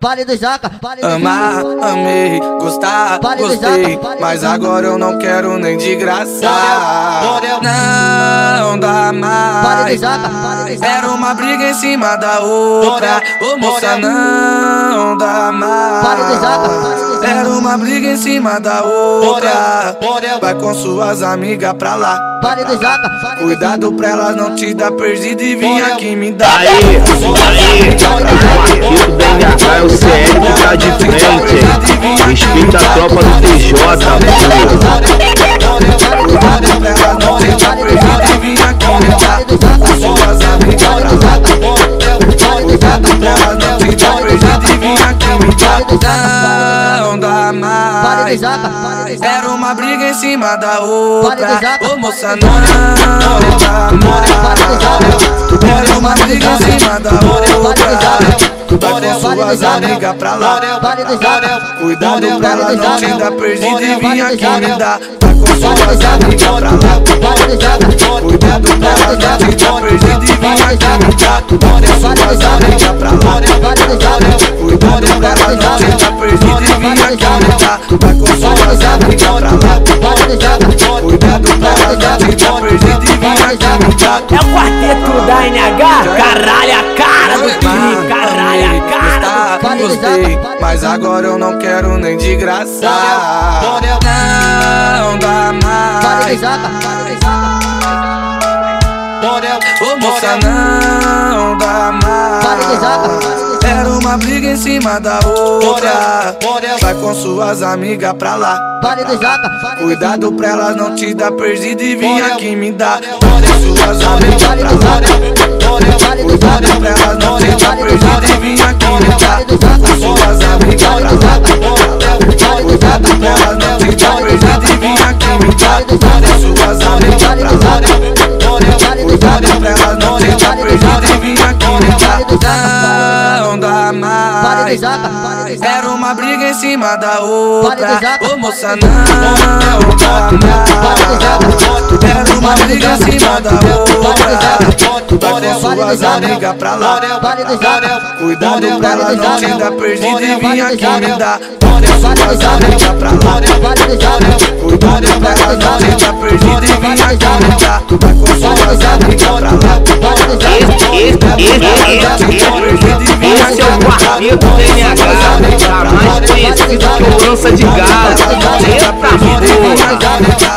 Vale do Jaca, vale do amar, amei, gostar, Vale gostei. Jaca, vale Mas agora eu não quero nem de graça. Não dá Vale do mais. Jaca, vale do Jaca. Era uma briga em cima da outra. Ô moça, não uma briga em cima da outra. Vai com suas amigas pra lá. Cuidado pra elas não te dar perdido e vir Borel. aqui me dar. Aí, aí, Marquito da NH é o CL tá de frente? Respeita a tropa do TJ, Era uma briga em cima da outra. Ô moça, não. Era uma briga em cima da outra. Vai com suas amigas pra lá. Cuidado pra ela não te dar perdido e vir aqui me dar. Vai com suas amigas pra lá. Cuidado pra ela não te dar perdido e vir aqui me dar. Vai com suas amigas pra lá. Vale do Jaca. Cuidado pra ela não te dar perdido e vir aqui me dar. Vai com suas amigas pra lá. Cuidado pra ela não te dar perdido e vir aqui me dar. É o quarteto da NH, caralho, a cara do time, caralho, a cara do gostei, mas agora eu não quero nem de graça. Não dá mais. Ô moça, não dá mais. Uma briga em cima da outra. Vai com suas amigas pra lá. Cuidado pra elas não te dar perdido e vir aqui me dar. Vai com suas amigas pra lá. Cuidado pra elas não te dar perdido e vir aqui me dar. Com suas amigas pra lá. Cuidado pra elas não te dar perdido e vir aqui me dar. Com suas amigas Jaca. Era uma briga em cima da outra. Ô moça, não dá mais. Era uma briga em cima da outra. Vai com suas amigas pra lá. Cuidado pra ela não te dar perdido e vir aqui me dar. Vale do Suas amigas pra lá. Cuidado pra ela não te dar perdido e vir aqui me dar. Vai com suas amigas pra lá. É o quarteto da NH, tá mais conhecido que o lança de galo. Eita porra!